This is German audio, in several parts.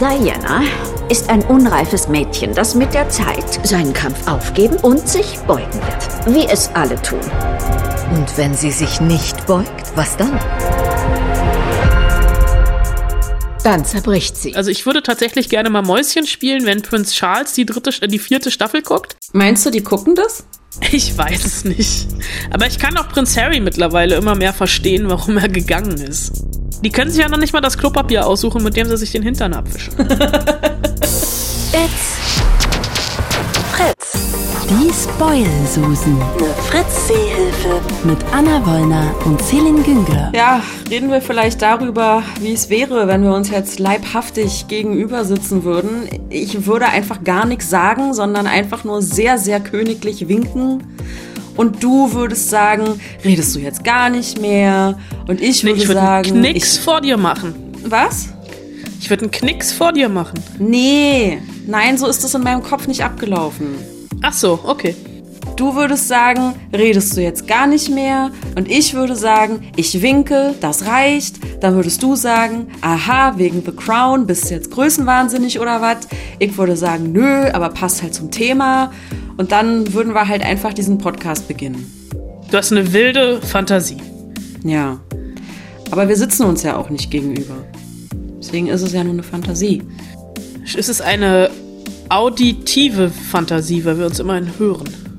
Diana ist ein unreifes Mädchen, das mit der Zeit seinen Kampf aufgeben und sich beugen wird. Wie es alle tun. Und wenn sie sich nicht beugt, was dann? Dann zerbricht sie. Also ich würde tatsächlich gerne mal Mäuschen spielen, wenn Prinz Charles die dritte, äh, die vierte Staffel guckt. Meinst du, die gucken das? Ich weiß es nicht. Aber ich kann auch Prinz Harry mittlerweile immer mehr verstehen, warum er gegangen ist. Die können sich ja noch nicht mal das Klopapier aussuchen, mit dem sie sich den Hintern abwischen. It's Fritz. Die Spoil-Susen. Eine Fritz-Seehilfe. Mit Anna Wollner und Celine Güngler. Ja, reden wir vielleicht darüber, wie es wäre, wenn wir uns jetzt leibhaftig gegenüber sitzen würden. Ich würde einfach gar nichts sagen, sondern einfach nur sehr, sehr königlich winken. Und du würdest sagen, redest du jetzt gar nicht mehr? Und ich würde ich würd sagen. einen Knicks ich, vor dir machen. was? Ich würde einen Knicks vor dir machen. Nee, nein, so ist es in meinem Kopf nicht abgelaufen. Ach so, okay. Du würdest sagen, redest du jetzt gar nicht mehr? Und ich würde sagen, ich winke, das reicht. Dann würdest du sagen, aha, wegen The Crown, bist du jetzt größenwahnsinnig oder was? Ich würde sagen, nö, aber passt halt zum Thema. Und dann würden wir halt einfach diesen Podcast beginnen. Du hast eine wilde Fantasie. Ja. Aber wir sitzen uns ja auch nicht gegenüber. Deswegen ist es ja nur eine Fantasie. Es ist eine auditive Fantasie, weil wir uns immerhin hören.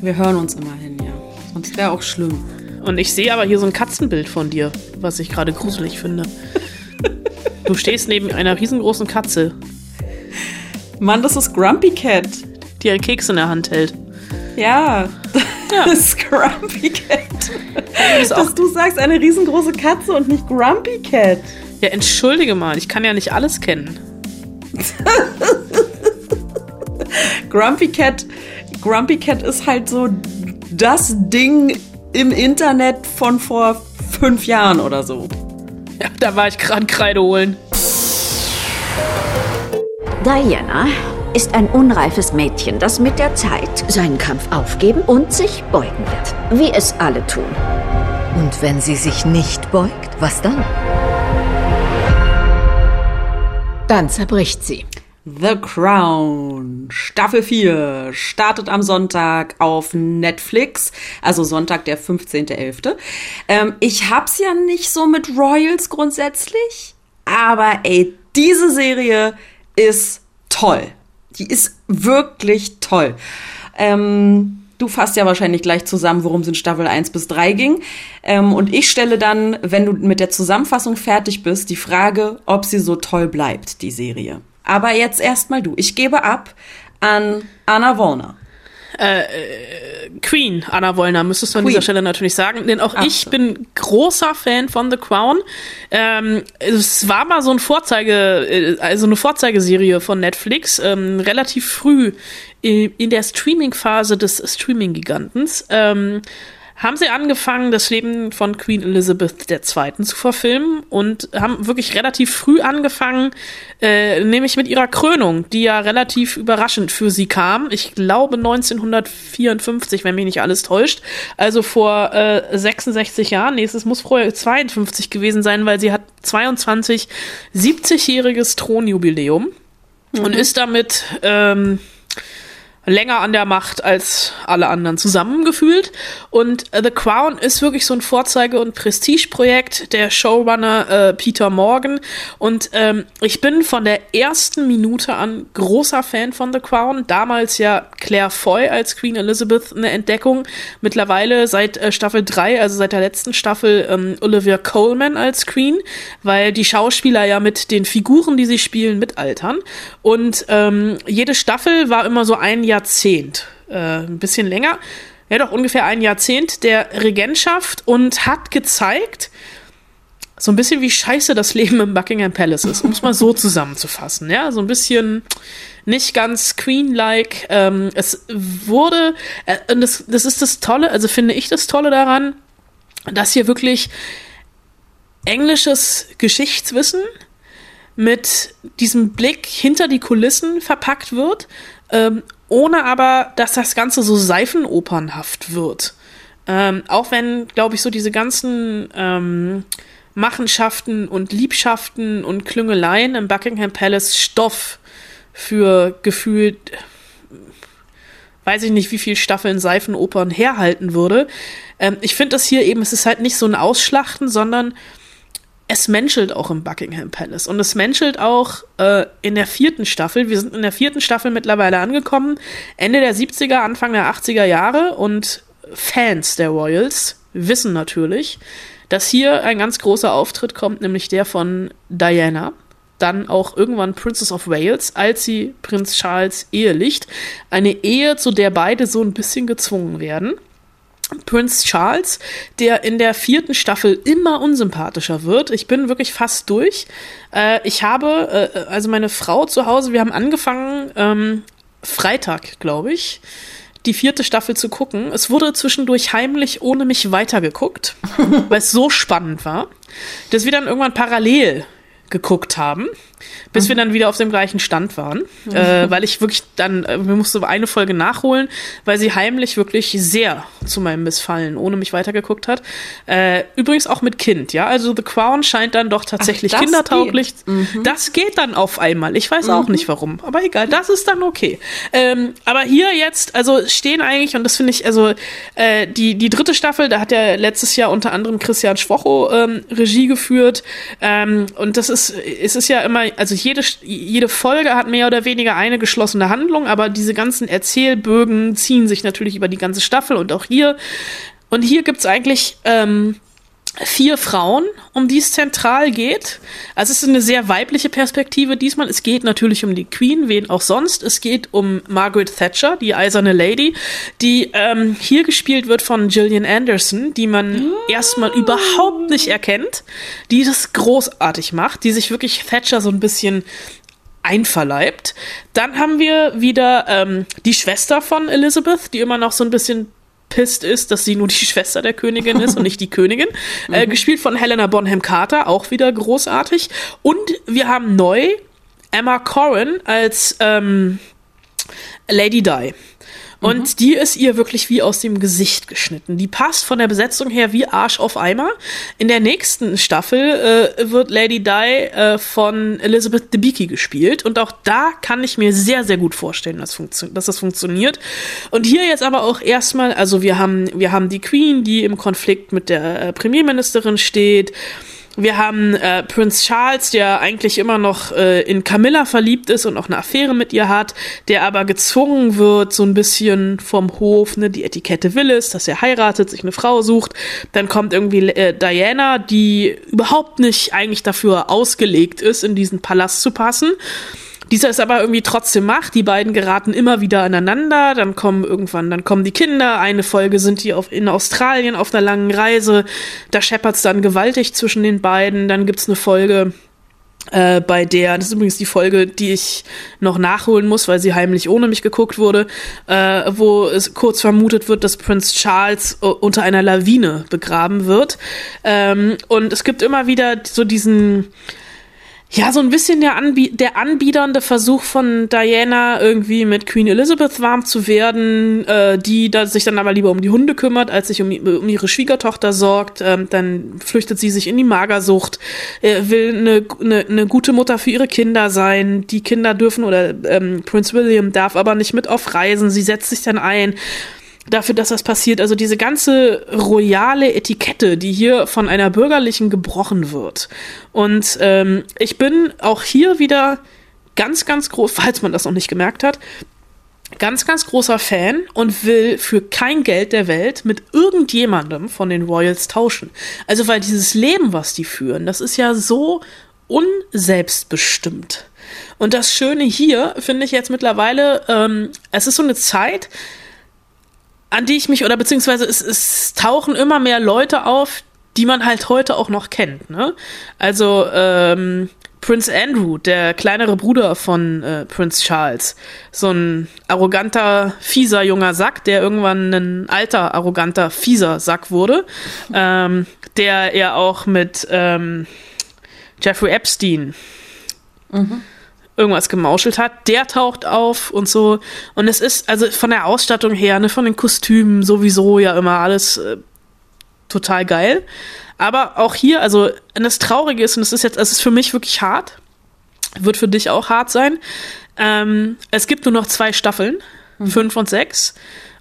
Wir hören uns immerhin, ja. Sonst wäre auch schlimm. Und ich sehe aber hier so ein Katzenbild von dir, was ich gerade gruselig finde. Du stehst neben einer riesengroßen Katze, Mann, das ist Grumpy Cat. die einen Keks in der Hand hält. Ja, Ja. das ist Grumpy Cat. ist auch- Dass du sagst, eine riesengroße Katze und nicht Grumpy Cat. Ja, entschuldige mal, ich kann ja nicht alles kennen. Grumpy Cat, Grumpy Cat ist halt so das Ding im Internet von vor fünf Jahren oder so. Ja, da war ich gerade Kreide holen. Diana ist ein unreifes Mädchen, das mit der Zeit seinen Kampf aufgeben und sich beugen wird. Wie es alle tun. Und wenn sie sich nicht beugt, was dann? Dann zerbricht sie. The Crown, Staffel 4, startet am Sonntag auf Netflix, also Sonntag, der 15.11. Ähm, ich hab's ja nicht so mit Royals grundsätzlich, aber ey, diese Serie ist toll. Die ist wirklich toll. Ähm, du fasst ja wahrscheinlich gleich zusammen, worum es in Staffel 1 bis 3 ging. Ähm, und ich stelle dann, wenn du mit der Zusammenfassung fertig bist, die Frage, ob sie so toll bleibt, die Serie. Aber jetzt erstmal du. Ich gebe ab an Anna Wollner. Queen, Anna Wollner, müsstest du an Queen. dieser Stelle natürlich sagen, denn auch Ach ich so. bin großer Fan von The Crown. Ähm, es war mal so ein Vorzeige, äh, also eine Vorzeigeserie von Netflix, ähm, relativ früh in der Streaming-Phase des Streaming-Gigantens. Ähm, haben sie angefangen, das Leben von Queen Elizabeth II. zu verfilmen und haben wirklich relativ früh angefangen, äh, nämlich mit ihrer Krönung, die ja relativ überraschend für sie kam. Ich glaube 1954, wenn mich nicht alles täuscht. Also vor äh, 66 Jahren. Nee, es muss vorher 52 gewesen sein, weil sie hat 22 70-jähriges Thronjubiläum und ist damit ähm, länger an der Macht als alle anderen zusammengefühlt. Und äh, The Crown ist wirklich so ein Vorzeige- und Prestigeprojekt der Showrunner äh, Peter Morgan. Und ähm, ich bin von der ersten Minute an großer Fan von The Crown. Damals ja Claire Foy als Queen Elizabeth eine Entdeckung. Mittlerweile seit äh, Staffel 3, also seit der letzten Staffel, ähm, Olivia Coleman als Queen, weil die Schauspieler ja mit den Figuren, die sie spielen, mitaltern. Und ähm, jede Staffel war immer so ein Jahrzehnt, äh, ein bisschen länger, ja doch ungefähr ein Jahrzehnt der Regentschaft und hat gezeigt, so ein bisschen wie scheiße das Leben im Buckingham Palace ist, um es mal so zusammenzufassen. Ja, so ein bisschen nicht ganz Queen-like. Ähm, es wurde, äh, und das, das ist das Tolle, also finde ich das Tolle daran, dass hier wirklich englisches Geschichtswissen mit diesem Blick hinter die Kulissen verpackt wird, ähm, ohne aber, dass das Ganze so seifenopernhaft wird. Ähm, auch wenn, glaube ich, so diese ganzen ähm, Machenschaften und Liebschaften und Klüngeleien im Buckingham Palace Stoff für gefühlt, weiß ich nicht, wie viel Staffeln Seifenopern herhalten würde. Ähm, ich finde das hier eben, es ist halt nicht so ein Ausschlachten, sondern es menschelt auch im Buckingham Palace. Und es menschelt auch äh, in der vierten Staffel. Wir sind in der vierten Staffel mittlerweile angekommen. Ende der 70er, Anfang der 80er Jahre. Und Fans der Royals wissen natürlich, dass hier ein ganz großer Auftritt kommt, nämlich der von Diana. Dann auch irgendwann Princess of Wales, als sie Prinz Charles ehelicht. Eine Ehe, zu der beide so ein bisschen gezwungen werden. Prince Charles, der in der vierten Staffel immer unsympathischer wird. Ich bin wirklich fast durch. Äh, ich habe, äh, also meine Frau zu Hause, wir haben angefangen, ähm, Freitag, glaube ich, die vierte Staffel zu gucken. Es wurde zwischendurch heimlich ohne mich weitergeguckt, weil es so spannend war, dass wir dann irgendwann parallel geguckt haben, bis mhm. wir dann wieder auf dem gleichen Stand waren, mhm. äh, weil ich wirklich dann, äh, wir mussten eine Folge nachholen, weil sie heimlich wirklich sehr zu meinem Missfallen ohne mich weitergeguckt hat. Äh, übrigens auch mit Kind, ja, also The Crown scheint dann doch tatsächlich Ach, kindertauglich. Geht. Mhm. Das geht dann auf einmal. Ich weiß auch mhm. nicht warum, aber egal, das ist dann okay. Ähm, aber hier jetzt, also stehen eigentlich und das finde ich, also äh, die die dritte Staffel, da hat ja letztes Jahr unter anderem Christian Schwocho ähm, Regie geführt ähm, und das ist ist, es ist ja immer, also jede, jede Folge hat mehr oder weniger eine geschlossene Handlung, aber diese ganzen Erzählbögen ziehen sich natürlich über die ganze Staffel und auch hier. Und hier gibt es eigentlich ähm, vier Frauen, um die es zentral geht. Also es ist eine sehr weibliche Perspektive diesmal. Es geht natürlich um die Queen, wen auch sonst. Es geht um Margaret Thatcher, die eiserne Lady, die ähm, hier gespielt wird von Gillian Anderson, die man oh. erstmal überhaupt nicht erkennt, die das großartig macht, die sich wirklich Thatcher so ein bisschen einverleibt. Dann haben wir wieder ähm, die Schwester von Elizabeth, die immer noch so ein bisschen pisst ist, dass sie nur die Schwester der Königin ist und nicht die Königin. Äh, mhm. gespielt von Helena Bonham Carter, auch wieder großartig. Und wir haben neu Emma Corrin als ähm, Lady Di. Und mhm. die ist ihr wirklich wie aus dem Gesicht geschnitten. Die passt von der Besetzung her wie Arsch auf Eimer. In der nächsten Staffel äh, wird Lady Di äh, von Elizabeth Debicki gespielt. Und auch da kann ich mir sehr, sehr gut vorstellen, dass, dass das funktioniert. Und hier jetzt aber auch erstmal, also wir haben, wir haben die Queen, die im Konflikt mit der äh, Premierministerin steht. Wir haben äh, Prinz Charles, der eigentlich immer noch äh, in Camilla verliebt ist und auch eine Affäre mit ihr hat, der aber gezwungen wird, so ein bisschen vom Hof, ne, die Etikette will es, dass er heiratet, sich eine Frau sucht. Dann kommt irgendwie äh, Diana, die überhaupt nicht eigentlich dafür ausgelegt ist, in diesen Palast zu passen dieser es aber irgendwie trotzdem macht. Die beiden geraten immer wieder aneinander. Dann kommen irgendwann, dann kommen die Kinder. Eine Folge sind die auf, in Australien auf einer langen Reise. Da scheppert's dann gewaltig zwischen den beiden. Dann gibt's eine Folge, äh, bei der, das ist übrigens die Folge, die ich noch nachholen muss, weil sie heimlich ohne mich geguckt wurde, äh, wo es kurz vermutet wird, dass Prinz Charles äh, unter einer Lawine begraben wird. Ähm, und es gibt immer wieder so diesen, ja, so ein bisschen der, Anbie der anbiedernde Versuch von Diana, irgendwie mit Queen Elizabeth warm zu werden, äh, die da sich dann aber lieber um die Hunde kümmert, als sich um, um ihre Schwiegertochter sorgt. Ähm, dann flüchtet sie sich in die Magersucht, äh, will eine, eine, eine gute Mutter für ihre Kinder sein. Die Kinder dürfen oder ähm, Prince William darf aber nicht mit auf Reisen. Sie setzt sich dann ein dafür, dass das passiert. Also diese ganze royale Etikette, die hier von einer bürgerlichen gebrochen wird. Und ähm, ich bin auch hier wieder ganz, ganz groß, falls man das noch nicht gemerkt hat, ganz, ganz großer Fan und will für kein Geld der Welt mit irgendjemandem von den Royals tauschen. Also weil dieses Leben, was die führen, das ist ja so unselbstbestimmt. Und das Schöne hier finde ich jetzt mittlerweile, ähm, es ist so eine Zeit, an die ich mich, oder beziehungsweise es, es tauchen immer mehr Leute auf, die man halt heute auch noch kennt. Ne? Also ähm, Prince Andrew, der kleinere Bruder von äh, Prince Charles, so ein arroganter, fieser junger Sack, der irgendwann ein alter, arroganter, fieser Sack wurde, ähm, der ja auch mit ähm, Jeffrey Epstein mhm irgendwas gemauschelt hat, der taucht auf und so. Und es ist, also von der Ausstattung her, ne, von den Kostümen sowieso ja immer alles äh, total geil. Aber auch hier, also, das Traurige ist, und es ist jetzt, es ist für mich wirklich hart, wird für dich auch hart sein. Ähm, es gibt nur noch zwei Staffeln, mhm. fünf und sechs.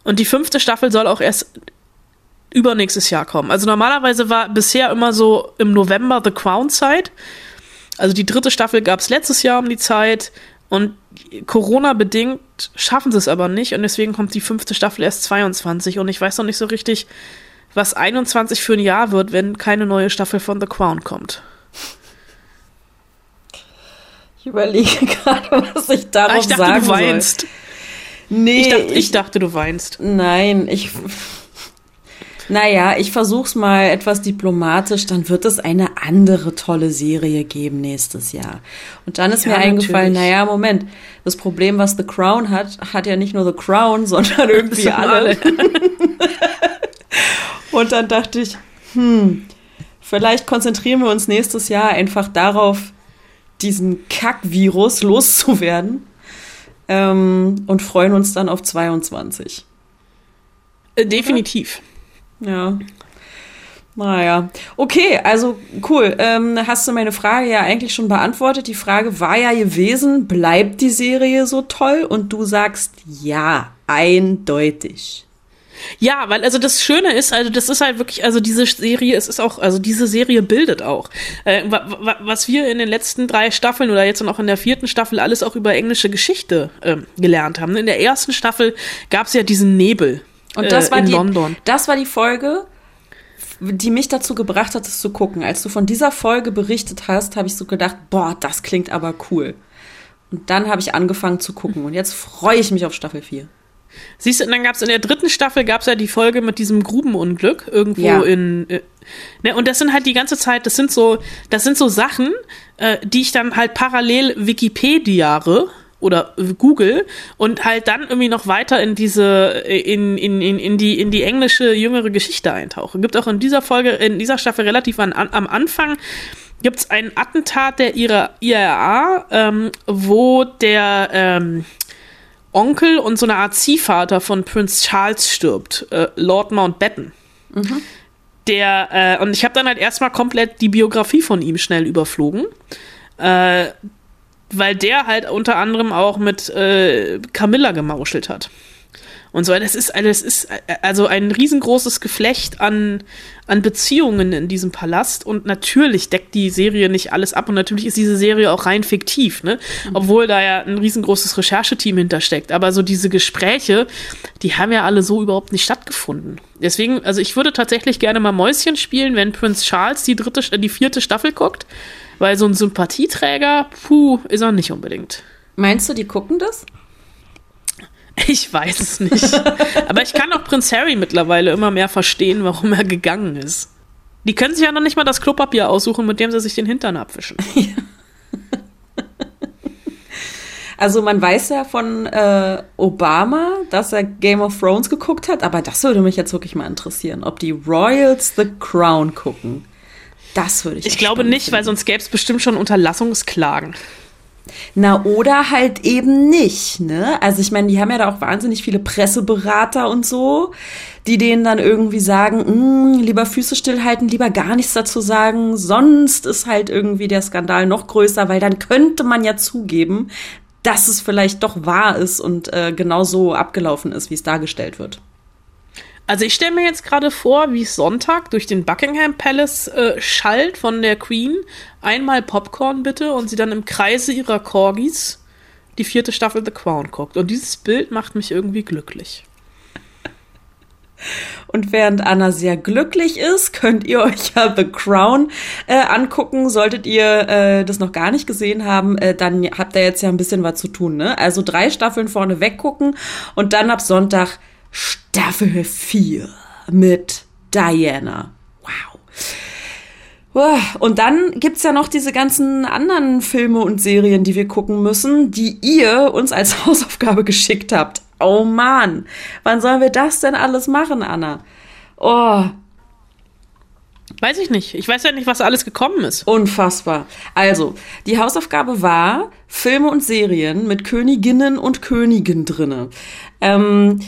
Und die fünfte Staffel soll auch erst übernächstes Jahr kommen. Also normalerweise war bisher immer so im November The Crown Zeit. Also die dritte Staffel gab es letztes Jahr um die Zeit und Corona bedingt schaffen sie es aber nicht und deswegen kommt die fünfte Staffel erst 22 und ich weiß noch nicht so richtig, was 21 für ein Jahr wird, wenn keine neue Staffel von The Crown kommt. Ich überlege gerade, was ich darauf ah, ich dachte, sagen du weinst. Soll. Nee, ich dachte, ich, ich dachte, du weinst. Nein, ich naja, ich versuch's mal etwas diplomatisch, dann wird es eine andere tolle Serie geben nächstes Jahr. Und dann ist ja, mir eingefallen, natürlich. naja, Moment, das Problem, was The Crown hat, hat ja nicht nur The Crown, sondern irgendwie alle. Und dann dachte ich, hm, vielleicht konzentrieren wir uns nächstes Jahr einfach darauf, diesen Kack-Virus loszuwerden ähm, und freuen uns dann auf 22. Äh, definitiv. Ja. Naja. Okay, also cool. Ähm, hast du meine Frage ja eigentlich schon beantwortet. Die Frage war ja gewesen, bleibt die Serie so toll? Und du sagst ja, eindeutig. Ja, weil also das Schöne ist, also das ist halt wirklich, also diese Serie, es ist auch, also diese Serie bildet auch. Äh, was wir in den letzten drei Staffeln oder jetzt noch in der vierten Staffel alles auch über englische Geschichte äh, gelernt haben. In der ersten Staffel gab es ja diesen Nebel und das äh, war die, London. Das war die Folge, die mich dazu gebracht hat, es zu gucken. Als du von dieser Folge berichtet hast, habe ich so gedacht, boah, das klingt aber cool. Und dann habe ich angefangen zu gucken. Und jetzt freue ich mich auf Staffel 4. Siehst du, und dann gab es in der dritten Staffel gab's ja die Folge mit diesem Grubenunglück irgendwo ja. in. Äh, ne, und das sind halt die ganze Zeit, das sind so, das sind so Sachen, äh, die ich dann halt parallel Wikipediare oder Google und halt dann irgendwie noch weiter in diese in, in, in, in die in die englische jüngere Geschichte eintauche. Gibt auch in dieser Folge in dieser Staffel relativ an, an, am Anfang gibt es ein Attentat der IRA, ähm, wo der ähm, Onkel und so eine Art Ziehvater von Prince Charles stirbt, äh, Lord Mountbatten. Mhm. Der äh, und ich habe dann halt erstmal komplett die Biografie von ihm schnell überflogen. Äh, weil der halt unter anderem auch mit äh, Camilla gemauschelt hat. Und so, das ist, das ist also ein riesengroßes Geflecht an, an Beziehungen in diesem Palast. Und natürlich deckt die Serie nicht alles ab. Und natürlich ist diese Serie auch rein fiktiv, ne? Mhm. Obwohl da ja ein riesengroßes Rechercheteam hintersteckt. Aber so diese Gespräche, die haben ja alle so überhaupt nicht stattgefunden. Deswegen, also ich würde tatsächlich gerne mal Mäuschen spielen, wenn Prince Charles die dritte, die vierte Staffel guckt weil so ein Sympathieträger, puh, ist er nicht unbedingt. Meinst du, die gucken das? Ich weiß es nicht. Aber ich kann auch Prinz Harry mittlerweile immer mehr verstehen, warum er gegangen ist. Die können sich ja noch nicht mal das Klopapier aussuchen, mit dem sie sich den Hintern abwischen. Ja. Also man weiß ja von äh, Obama, dass er Game of Thrones geguckt hat, aber das würde mich jetzt wirklich mal interessieren, ob die Royals The Crown gucken. Das würde ich. Ich glaube nicht, finden. weil sonst gäbe es bestimmt schon Unterlassungsklagen. Na, oder halt eben nicht, ne? Also ich meine, die haben ja da auch wahnsinnig viele Presseberater und so, die denen dann irgendwie sagen, hm, lieber Füße stillhalten, lieber gar nichts dazu sagen, sonst ist halt irgendwie der Skandal noch größer, weil dann könnte man ja zugeben, dass es vielleicht doch wahr ist und äh, genau so abgelaufen ist, wie es dargestellt wird. Also ich stelle mir jetzt gerade vor, wie es Sonntag durch den Buckingham Palace äh, schallt von der Queen. Einmal Popcorn bitte und sie dann im Kreise ihrer Corgis die vierte Staffel The Crown guckt. Und dieses Bild macht mich irgendwie glücklich. Und während Anna sehr glücklich ist, könnt ihr euch ja The Crown äh, angucken. Solltet ihr äh, das noch gar nicht gesehen haben, äh, dann habt ihr jetzt ja ein bisschen was zu tun. Ne? Also drei Staffeln vorne weggucken und dann ab Sonntag Staffel 4 mit Diana. Wow. Und dann gibt's ja noch diese ganzen anderen Filme und Serien, die wir gucken müssen, die ihr uns als Hausaufgabe geschickt habt. Oh Mann, wann sollen wir das denn alles machen, Anna? Oh. Weiß ich nicht. Ich weiß ja nicht, was alles gekommen ist. Unfassbar. Also, die Hausaufgabe war Filme und Serien mit Königinnen und Königen drinne. Ähm,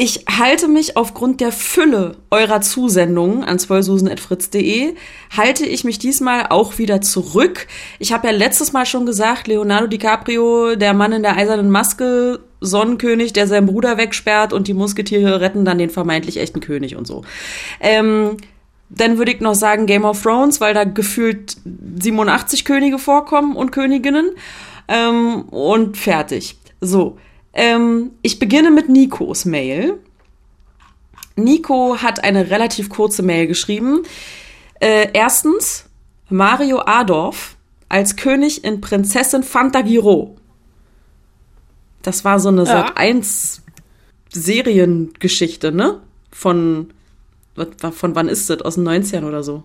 ich halte mich aufgrund der Fülle eurer Zusendungen an zwölfsusen.fritz.de, halte ich mich diesmal auch wieder zurück. Ich habe ja letztes Mal schon gesagt, Leonardo DiCaprio, der Mann in der eisernen Maske, Sonnenkönig, der seinen Bruder wegsperrt und die Musketiere retten dann den vermeintlich echten König und so. Ähm, dann würde ich noch sagen Game of Thrones, weil da gefühlt 87 Könige vorkommen und Königinnen. Ähm, und fertig. So. Ähm, ich beginne mit Nikos Mail. Nico hat eine relativ kurze Mail geschrieben. Äh, erstens, Mario Adorf als König in Prinzessin Fantagiro. Das war so eine Ja. Sat 1 Seriengeschichte, ne? Von, von wann ist das? Aus den 90ern oder so.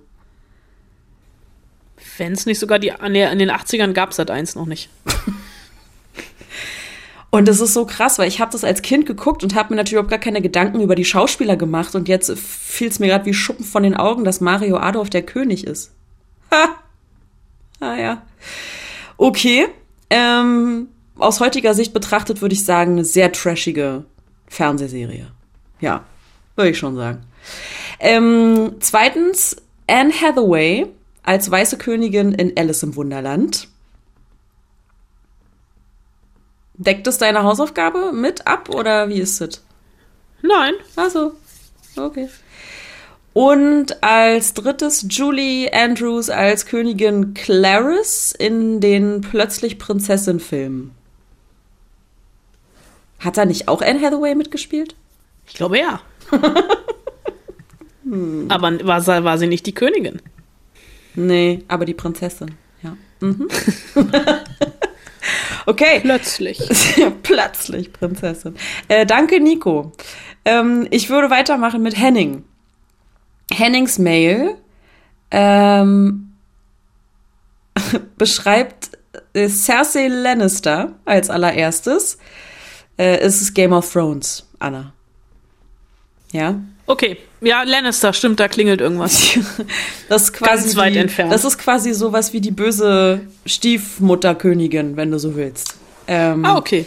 Wenn es nicht sogar die, an der, in den 80ern gab es das eins noch nicht. Und das ist so krass, weil ich habe das als Kind geguckt und habe mir natürlich überhaupt gar keine Gedanken über die Schauspieler gemacht. Und jetzt fiel es mir gerade wie Schuppen von den Augen, dass Mario Adolf der König ist. Ha! Ah ja. Okay. Ähm, aus heutiger Sicht betrachtet würde ich sagen, eine sehr trashige Fernsehserie. Ja, würde ich schon sagen. Ähm, zweitens, Anne Hathaway als weiße Königin in Alice im Wunderland. Deckt es deine Hausaufgabe mit ab oder wie ist es? Nein. Also, okay. Und als drittes Julie Andrews als Königin Clarice in den Plötzlich Prinzessin-Filmen. Hat da nicht auch Anne Hathaway mitgespielt? Ich glaube ja. Aber war, sie- war sie nicht die Königin? Nee, aber die Prinzessin, ja. Mhm. okay. Plötzlich. Plötzlich Prinzessin. Äh, danke, Nico. Ähm, ich würde weitermachen mit Henning. Hennings Mail ähm, beschreibt äh, Cersei Lannister als allererstes. Äh, es ist Game of Thrones, Anna. Ja. Okay, ja, Lannister, stimmt, da klingelt irgendwas. Das ist quasi Ganz weit die, entfernt. Das ist quasi sowas wie die böse Stiefmutterkönigin, wenn du so willst. Ähm, Ah, okay.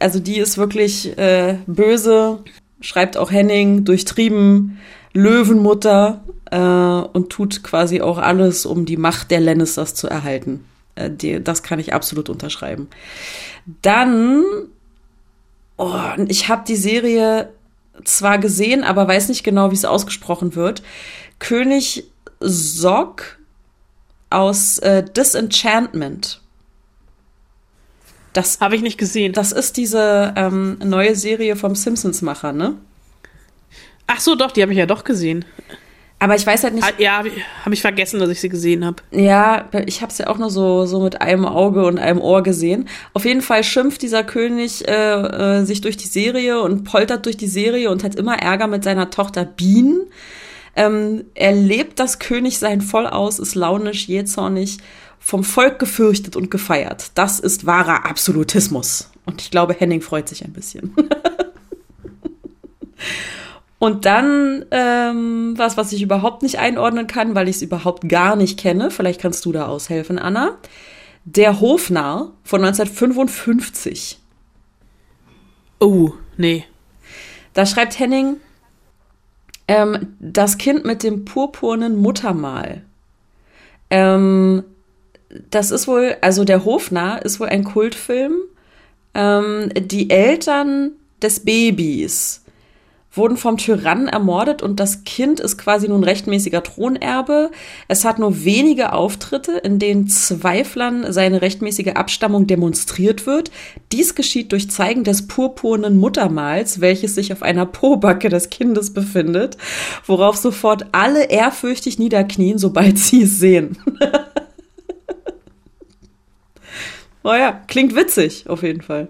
Also die ist wirklich äh, böse, schreibt auch Henning, durchtrieben, Löwenmutter äh, und tut quasi auch alles, um die Macht der Lannisters zu erhalten. Äh, die, das kann ich absolut unterschreiben. Dann, oh, ich habe die Serie zwar gesehen, aber weiß nicht genau, wie es ausgesprochen wird. König Sog aus äh, Disenchantment. Das Habe ich nicht gesehen. das ist diese ähm, neue Serie vom Simpsons-Macher, ne? Ach so, doch, die habe ich ja doch gesehen. Aber ich weiß halt nicht. Ah, ja, habe ich, vergessen, dass ich sie gesehen habe. Ja, ich habe es ja auch nur so, so mit einem Auge und einem Ohr gesehen. Auf jeden Fall schimpft dieser König äh, äh, sich durch die Serie und poltert durch die Serie und hat immer Ärger mit seiner Tochter Bean. Ähm, er lebt das Königsein voll aus, ist launisch, jähzornig, vom Volk gefürchtet und gefeiert. Das ist wahrer Absolutismus. Und ich glaube, Henning freut sich ein bisschen. Und dann ähm, was, was ich überhaupt nicht einordnen kann, weil ich es überhaupt gar nicht kenne. Vielleicht kannst du da aushelfen, Anna. Der Hofnarr von 1955. Oh, nee. Da schreibt Henning, ähm, das Kind mit dem purpurnen Muttermal. Ähm, das ist wohl, also der Hofnarr ist wohl ein Kultfilm. Ähm, die Eltern des Babys wurden vom Tyrannen ermordet und das Kind ist quasi nun rechtmäßiger Thronerbe. Es hat nur wenige Auftritte, in denen Zweiflern seine rechtmäßige Abstammung demonstriert wird. Dies geschieht durch Zeigen des purpurnen Muttermals, welches sich auf einer Pobacke des Kindes befindet, worauf sofort alle ehrfürchtig niederknien, sobald sie es sehen. oh ja, klingt witzig, auf jeden Fall.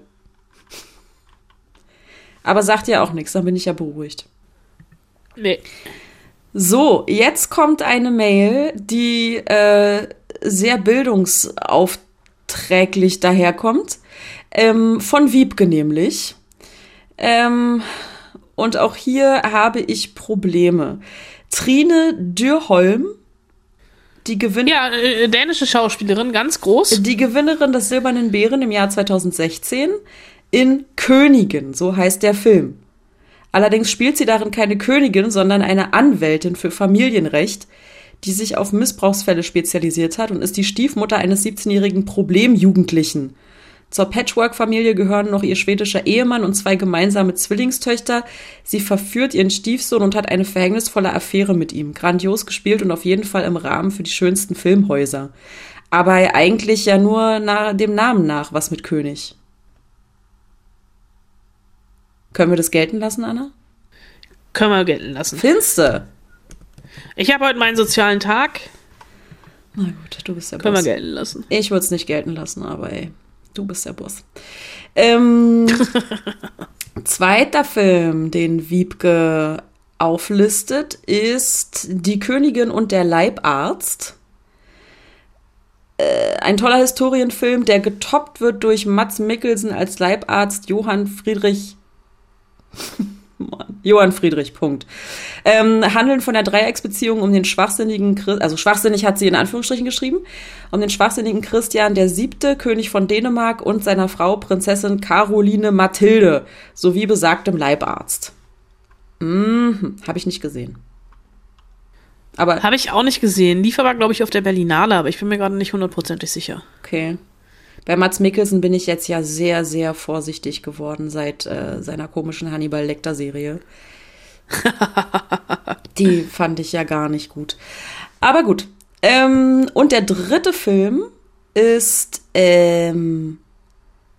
Aber sagt ja auch nichts, dann bin ich ja beruhigt. Nee. So, jetzt kommt eine Mail, die äh, sehr bildungsaufträglich daherkommt. Ähm, von Wiebke nämlich. Ähm, und auch hier habe ich Probleme. Trine Dürholm, die Gewinn Ja, äh, dänische Schauspielerin, ganz groß. die Gewinnerin des Silbernen Bären im Jahr 2016 in Königin, so heißt der Film. Allerdings spielt sie darin keine Königin, sondern eine Anwältin für Familienrecht, die sich auf Missbrauchsfälle spezialisiert hat und ist die Stiefmutter eines 17-jährigen Problemjugendlichen. Zur Patchwork-Familie gehören noch ihr schwedischer Ehemann und zwei gemeinsame Zwillingstöchter. Sie verführt ihren Stiefsohn und hat eine verhängnisvolle Affäre mit ihm. Grandios gespielt und auf jeden Fall im Rahmen für die schönsten Filmhäuser. Aber eigentlich ja nur nach dem Namen nach was mit König. Können wir das gelten lassen, Anna? Können wir gelten lassen. Finste. Ich habe heute meinen sozialen Tag. Na gut, du bist der Können wir Boss. gelten lassen. Ich würde es nicht gelten lassen, aber ey, du bist der Boss. Ähm, zweiter Film, den Wiebke auflistet, ist Die Königin und der Leibarzt. Äh, ein toller Historienfilm, der getoppt wird durch Mats Mikkelsen als Leibarzt Johann Friedrich Mann. Johann Friedrich, Punkt. Ähm, handeln von der Dreiecksbeziehung um den schwachsinnigen, Chris also schwachsinnig hat sie in Anführungsstrichen geschrieben, um den schwachsinnigen Christian der Siebte, König von Dänemark und seiner Frau Prinzessin Caroline Mathilde sowie besagtem Leibarzt. Mhm, habe ich nicht gesehen. Aber Habe ich auch nicht gesehen. Lief aber, glaube ich, auf der Berlinale, aber ich bin mir gerade nicht hundertprozentig sicher. okay. Bei Mats Mikkelsen bin ich jetzt ja sehr, sehr vorsichtig geworden seit äh, seiner komischen Hannibal Lecter-Serie. Die fand ich ja gar nicht gut. Aber gut. Ähm, und der dritte Film ist ähm,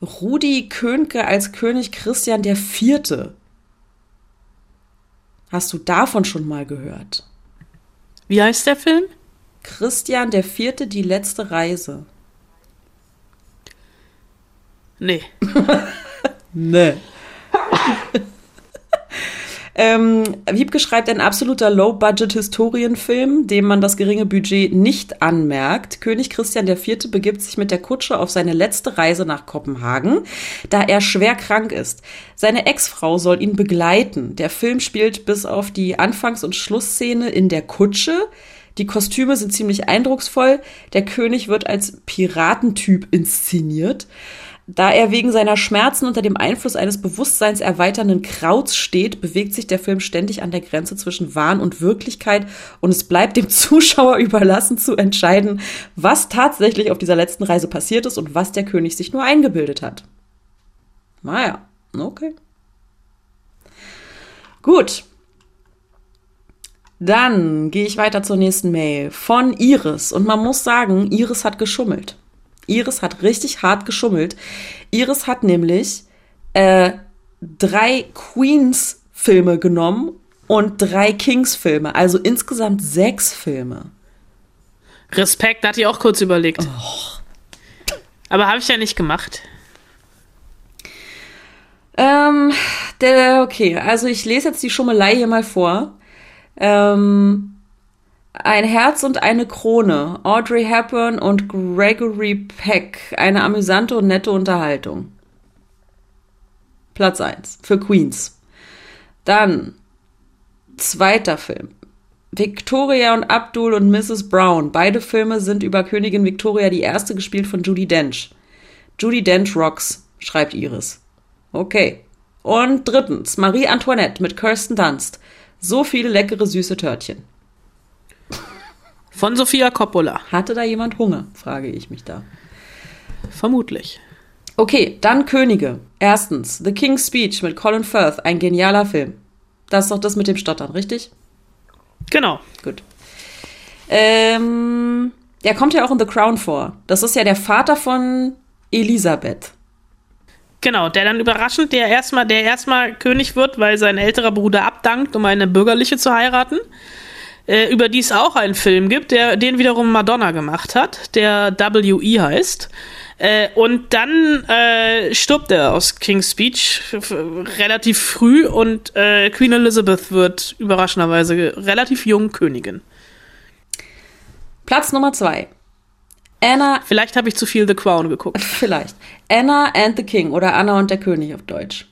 Rudi Könke als König Christian der Vierte. Hast du davon schon mal gehört? Wie heißt der Film? Christian der Vierte, die letzte Reise. Nee. Nee. ähm, Wiebke schreibt ein absoluter Low-Budget-Historienfilm, dem man das geringe Budget nicht anmerkt. König Christian IV. begibt sich mit der Kutsche auf seine letzte Reise nach Kopenhagen, da er schwer krank ist. Seine Ex-Frau soll ihn begleiten. Der Film spielt bis auf die Anfangs- und Schlussszene in der Kutsche. Die Kostüme sind ziemlich eindrucksvoll. Der König wird als Piratentyp inszeniert. Da er wegen seiner Schmerzen unter dem Einfluss eines bewusstseinserweiternden Krauts steht, bewegt sich der Film ständig an der Grenze zwischen Wahn und Wirklichkeit und es bleibt dem Zuschauer überlassen zu entscheiden, was tatsächlich auf dieser letzten Reise passiert ist und was der König sich nur eingebildet hat. Naja, okay. Gut. Dann gehe ich weiter zur nächsten Mail von Iris. Und man muss sagen, Iris hat geschummelt. Iris hat richtig hart geschummelt. Iris hat nämlich äh, drei Queens-Filme genommen und drei Kings-Filme. Also insgesamt sechs Filme. Respekt, da hatte ich auch kurz überlegt. Aber habe ich ja nicht gemacht. Ähm, der, okay, also ich lese jetzt die Schummelei hier mal vor. Ähm, ein Herz und eine Krone. Audrey Hepburn und Gregory Peck. Eine amüsante und nette Unterhaltung. Platz 1 für Queens. Dann zweiter Film. Victoria und Abdul und Mrs. Brown. Beide Filme sind über Königin Victoria die erste, gespielt von Judy Dench. Judy Dench rocks, schreibt Iris. Okay. Und drittens, Marie Antoinette mit Kirsten Dunst. So viele leckere süße Törtchen. Von Sophia Coppola. Hatte da jemand Hunger, frage ich mich da. Vermutlich. Okay, dann Könige. Erstens, The King's Speech mit Colin Firth, ein genialer Film. Das ist doch das mit dem Stottern, richtig? Genau. Gut. Ähm, der kommt ja auch in The Crown vor. Das ist ja der Vater von Elisabeth. Genau, der dann überraschend, der erstmal, der erstmal König wird, weil sein älterer Bruder abdankt, um eine bürgerliche zu heiraten. Äh, über die es auch einen Film gibt, der den wiederum Madonna gemacht hat, der W.E. heißt. Äh, und dann äh, stirbt er aus King's Speech relativ früh und äh, Queen Elizabeth wird überraschenderweise relativ jung Königin. Platz Nummer zwei. Anna, Vielleicht habe ich zu viel The Crown geguckt. vielleicht. Anna and the King oder Anna und der König auf Deutsch.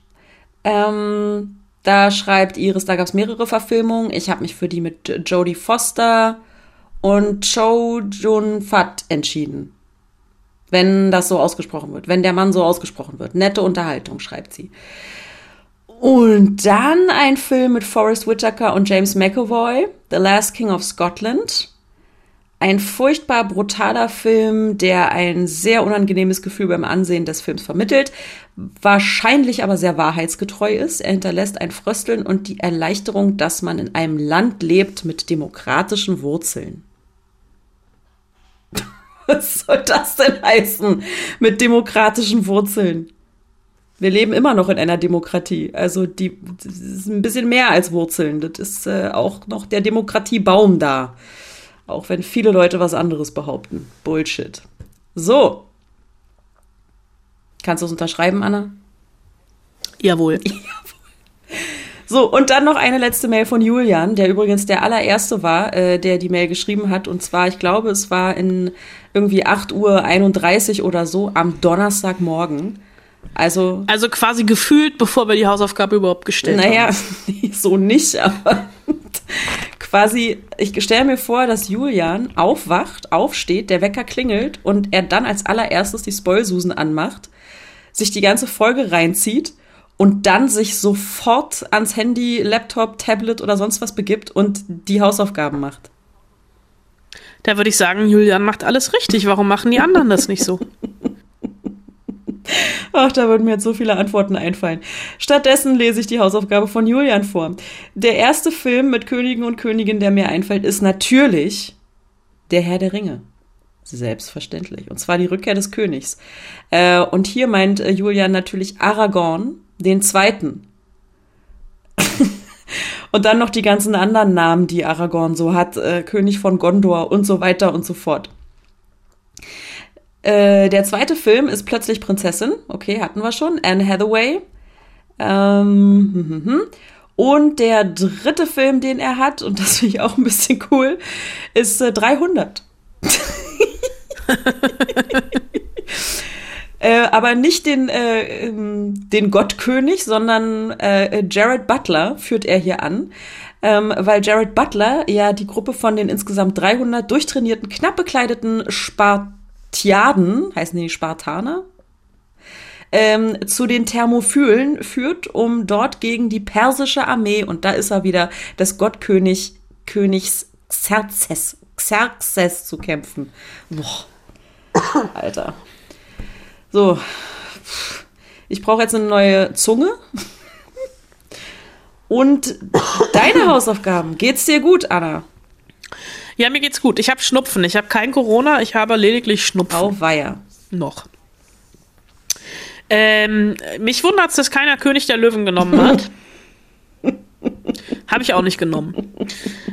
Ähm, da schreibt Iris, da gab es mehrere Verfilmungen. Ich habe mich für die mit Jodie Foster und Cho Jun Fat entschieden. Wenn das so ausgesprochen wird. Wenn der Mann so ausgesprochen wird. Nette Unterhaltung, schreibt sie. Und dann ein Film mit Forrest Whitaker und James McAvoy, The Last King of Scotland. Ein furchtbar brutaler Film, der ein sehr unangenehmes Gefühl beim Ansehen des Films vermittelt, wahrscheinlich aber sehr wahrheitsgetreu ist. Er hinterlässt ein Frösteln und die Erleichterung, dass man in einem Land lebt mit demokratischen Wurzeln. Was soll das denn heißen mit demokratischen Wurzeln? Wir leben immer noch in einer Demokratie. Also die das ist ein bisschen mehr als Wurzeln. Das ist äh, auch noch der Demokratiebaum da. Auch wenn viele Leute was anderes behaupten. Bullshit. So. Kannst du es unterschreiben, Anna? Jawohl. So, und dann noch eine letzte Mail von Julian, der übrigens der allererste war, äh, der die Mail geschrieben hat. Und zwar, ich glaube, es war in irgendwie 8.31 Uhr oder so am Donnerstagmorgen. Also. Also quasi gefühlt, bevor wir die Hausaufgabe überhaupt gestellt naja, haben. Naja, so nicht, aber quasi, ich stelle mir vor, dass Julian aufwacht, aufsteht, der Wecker klingelt und er dann als allererstes die Spoilsusen anmacht, sich die ganze Folge reinzieht und dann sich sofort ans Handy, Laptop, Tablet oder sonst was begibt und die Hausaufgaben macht. Da würde ich sagen, Julian macht alles richtig. Warum machen die anderen das nicht so? Ach, da würden mir jetzt so viele Antworten einfallen. Stattdessen lese ich die Hausaufgabe von Julian vor. Der erste Film mit Königen und Königinnen, der mir einfällt, ist natürlich Der Herr der Ringe. Selbstverständlich. Und zwar die Rückkehr des Königs. Äh, und hier meint äh, Julian natürlich Aragorn, den zweiten. und dann noch die ganzen anderen Namen, die Aragorn so hat. Äh, König von Gondor und so weiter und so fort. Äh, der zweite Film ist Plötzlich Prinzessin. Okay, hatten wir schon. Anne Hathaway. Ähm, hm, hm, hm. Und der dritte Film, den er hat, und das finde ich auch ein bisschen cool, ist äh, 300. äh, aber nicht den, äh, ähm, den Gottkönig, sondern äh, Jared Butler führt er hier an. Ähm, weil Jared Butler ja die Gruppe von den insgesamt 300 durchtrainierten, knapp bekleideten Spartaner Spartiaden, heißen die Spartaner, ähm, zu den Thermophylen führt, um dort gegen die persische Armee, und da ist er wieder, des Gottkönig, Königs Xerxes, Xerxes zu kämpfen. Boah. Alter. So. Ich brauche jetzt eine neue Zunge. Und deine Hausaufgaben. Geht's dir gut, Anna? Ja, mir geht's gut. Ich habe Schnupfen. Ich habe kein Corona, ich habe lediglich Schnupfen. Auweia. Noch. Ähm, mich wundert es, dass keiner König der Löwen genommen hat. habe ich auch nicht genommen.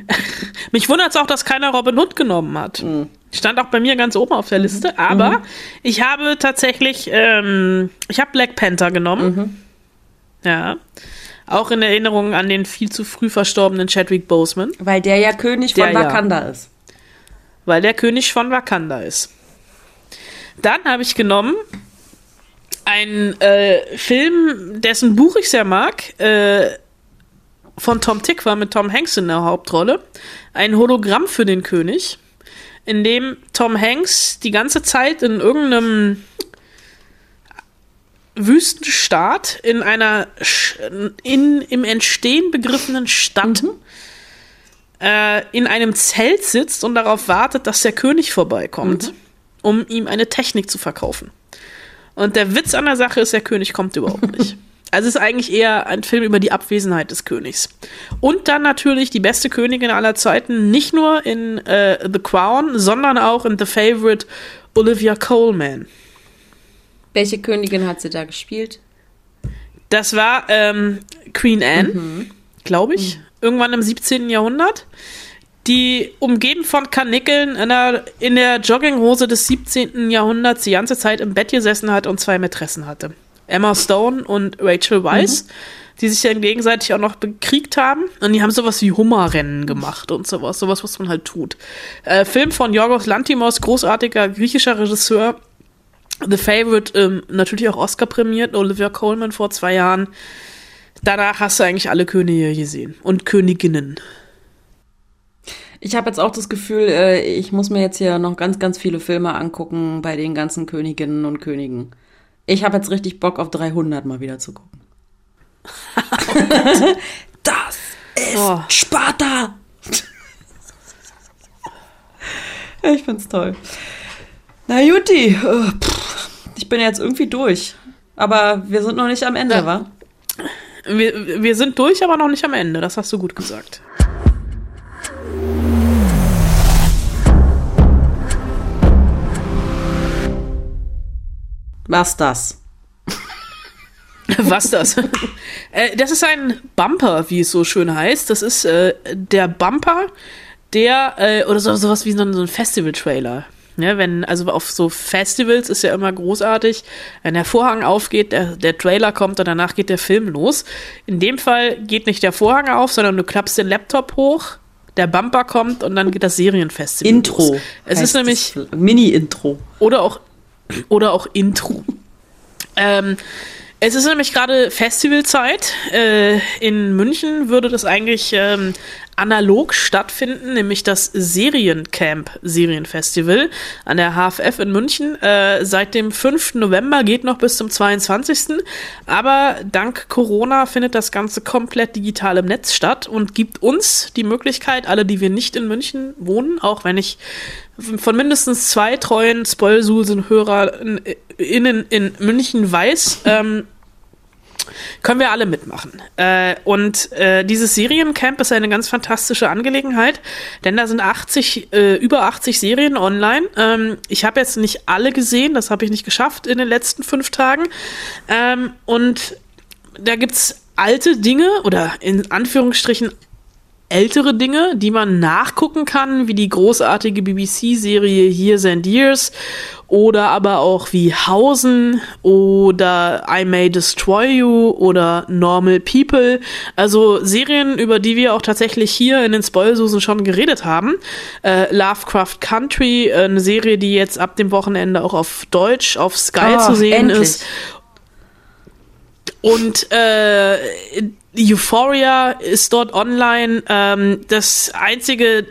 mich wundert es auch, dass keiner Robin Hood genommen hat. Mhm. Stand auch bei mir ganz oben auf der Liste. Mhm. Aber mhm. ich habe tatsächlich, ähm, ich habe Black Panther genommen. Mhm. Ja. Auch in Erinnerung an den viel zu früh verstorbenen Chadwick Boseman. Weil der ja König von der, Wakanda ja. ist. Weil der König von Wakanda ist. Dann habe ich genommen einen äh, Film, dessen Buch ich sehr mag, äh, von Tom Tick war mit Tom Hanks in der Hauptrolle. Ein Hologramm für den König, in dem Tom Hanks die ganze Zeit in irgendeinem Wüstenstaat in einer in, im Entstehen begriffenen Stadt mhm. äh, in einem Zelt sitzt und darauf wartet, dass der König vorbeikommt, mhm. um ihm eine Technik zu verkaufen. Und der Witz an der Sache ist, der König kommt überhaupt nicht. Also es ist eigentlich eher ein Film über die Abwesenheit des Königs. Und dann natürlich die beste Königin aller Zeiten, nicht nur in äh, The Crown, sondern auch in The Favorite Olivia Coleman. Welche Königin hat sie da gespielt? Das war ähm, Queen Anne, mhm. glaube ich, mhm. irgendwann im 17. Jahrhundert, die umgeben von Karnickeln in der, in der Jogginghose des 17. Jahrhunderts die ganze Zeit im Bett gesessen hat und zwei Mätressen hatte. Emma Stone und Rachel Weisz, mhm. die sich dann gegenseitig auch noch bekriegt haben. Und die haben sowas wie Hummerrennen gemacht und sowas, sowas, was man halt tut. Äh, Film von Yorgos Lantimos, großartiger griechischer Regisseur, The Favorite, ähm, natürlich auch Oscar prämiert, Olivia Coleman vor zwei Jahren. Danach hast du eigentlich alle Könige gesehen und Königinnen. Ich habe jetzt auch das Gefühl, äh, ich muss mir jetzt hier noch ganz, ganz viele Filme angucken bei den ganzen Königinnen und Königen. Ich habe jetzt richtig Bock auf 300 mal wieder zu gucken. das ist Oh. Sparta. ich find's toll. Na Juti, äh, ich bin jetzt irgendwie durch. Aber wir sind noch nicht am Ende, Ja. wa? Wir, wir sind durch, aber noch nicht am Ende. Das hast du gut gesagt. Was das? Was das? äh, das ist ein Bumper, wie es so schön heißt. Das ist äh, der Bumper, der, äh, oder so, sowas wie so ein, so ein Festival-Trailer. Ja, wenn, also auf so Festivals ist ja immer großartig, wenn der Vorhang aufgeht, der, der Trailer kommt und danach geht der Film los. In dem Fall geht nicht der Vorhang auf, sondern du klappst den Laptop hoch, der Bumper kommt und dann geht das Serienfestival Intro. los. Es ist nämlich. Mini-Intro. oder auch, oder auch Intro. Ähm, es ist nämlich gerade Festivalzeit. Äh, in München würde das eigentlich ähm, analog stattfinden, nämlich das Seriencamp Serienfestival an der HFF in München. Äh, seit dem 5. November geht noch bis zum 22. Aber dank Corona findet das Ganze komplett digital im Netz statt und gibt uns die Möglichkeit, alle, die wir nicht in München wohnen, auch wenn ich von mindestens zwei treuen Spoilsusen-Hörer in, München weiß, ähm, können wir alle mitmachen. Äh, und äh, dieses Seriencamp ist eine ganz fantastische Angelegenheit, denn da sind 80, äh, über 80 Serien online. Ähm, ich habe jetzt nicht alle gesehen, das habe ich nicht geschafft in den letzten fünf Tagen. Ähm, und da gibt's alte Dinge oder in Anführungsstrichen ältere Dinge, die man nachgucken kann, wie die großartige BBC-Serie Years and Years oder aber auch wie Hausen oder I May Destroy You oder Normal People. Also Serien, über die wir auch tatsächlich hier in den Spoilsusen schon geredet haben. Äh, Lovecraft Country, äh, eine Serie, die jetzt ab dem Wochenende auch auf Deutsch auf Sky Ah, zu sehen endlich. ist. Und äh, Euphoria ist dort online. Ähm, das einzige,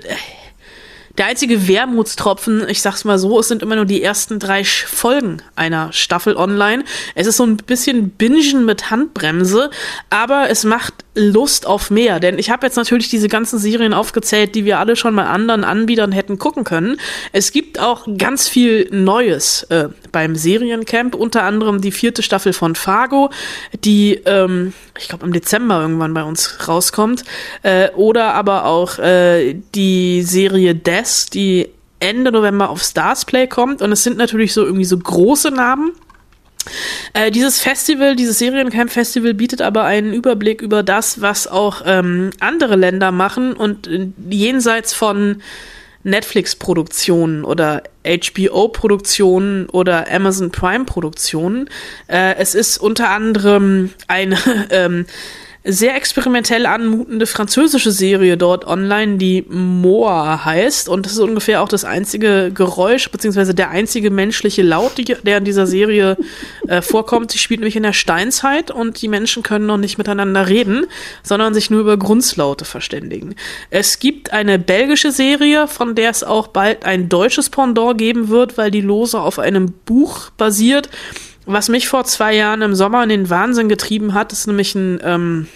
der einzige Wermutstropfen, ich sag's mal so, es sind immer nur die ersten drei Folgen einer Staffel online. Es ist so ein bisschen Bingen mit Handbremse, aber es macht Lust auf mehr. Denn ich habe jetzt natürlich diese ganzen Serien aufgezählt, die wir alle schon mal anderen Anbietern hätten gucken können. Es gibt auch ganz viel Neues äh, beim Seriencamp, unter anderem die vierte Staffel von Fargo, die ähm, ich glaube im Dezember irgendwann bei uns rauskommt, äh, oder aber auch äh, die Serie Death, die Ende November auf Starsplay kommt. Und es sind natürlich so irgendwie so große Namen. Äh, dieses Festival, dieses Seriencamp-Festival bietet aber einen Überblick über das, was auch ähm, andere Länder machen und äh, jenseits von Netflix-Produktionen oder HBO-Produktionen oder Amazon Prime-Produktionen. Äh, es ist unter anderem eine ähm, sehr experimentell anmutende französische Serie dort online, die Moa heißt. Und das ist ungefähr auch das einzige Geräusch, beziehungsweise der einzige menschliche Laut, die, der in dieser Serie äh, vorkommt. Sie spielt nämlich in der Steinzeit und die Menschen können noch nicht miteinander reden, sondern sich nur über Grunzlaute verständigen. Es gibt eine belgische Serie, von der es auch bald ein deutsches Pendant geben wird, weil die lose auf einem Buch basiert. Was mich vor zwei Jahren im Sommer in den Wahnsinn getrieben hat, ist nämlich ein, ähm,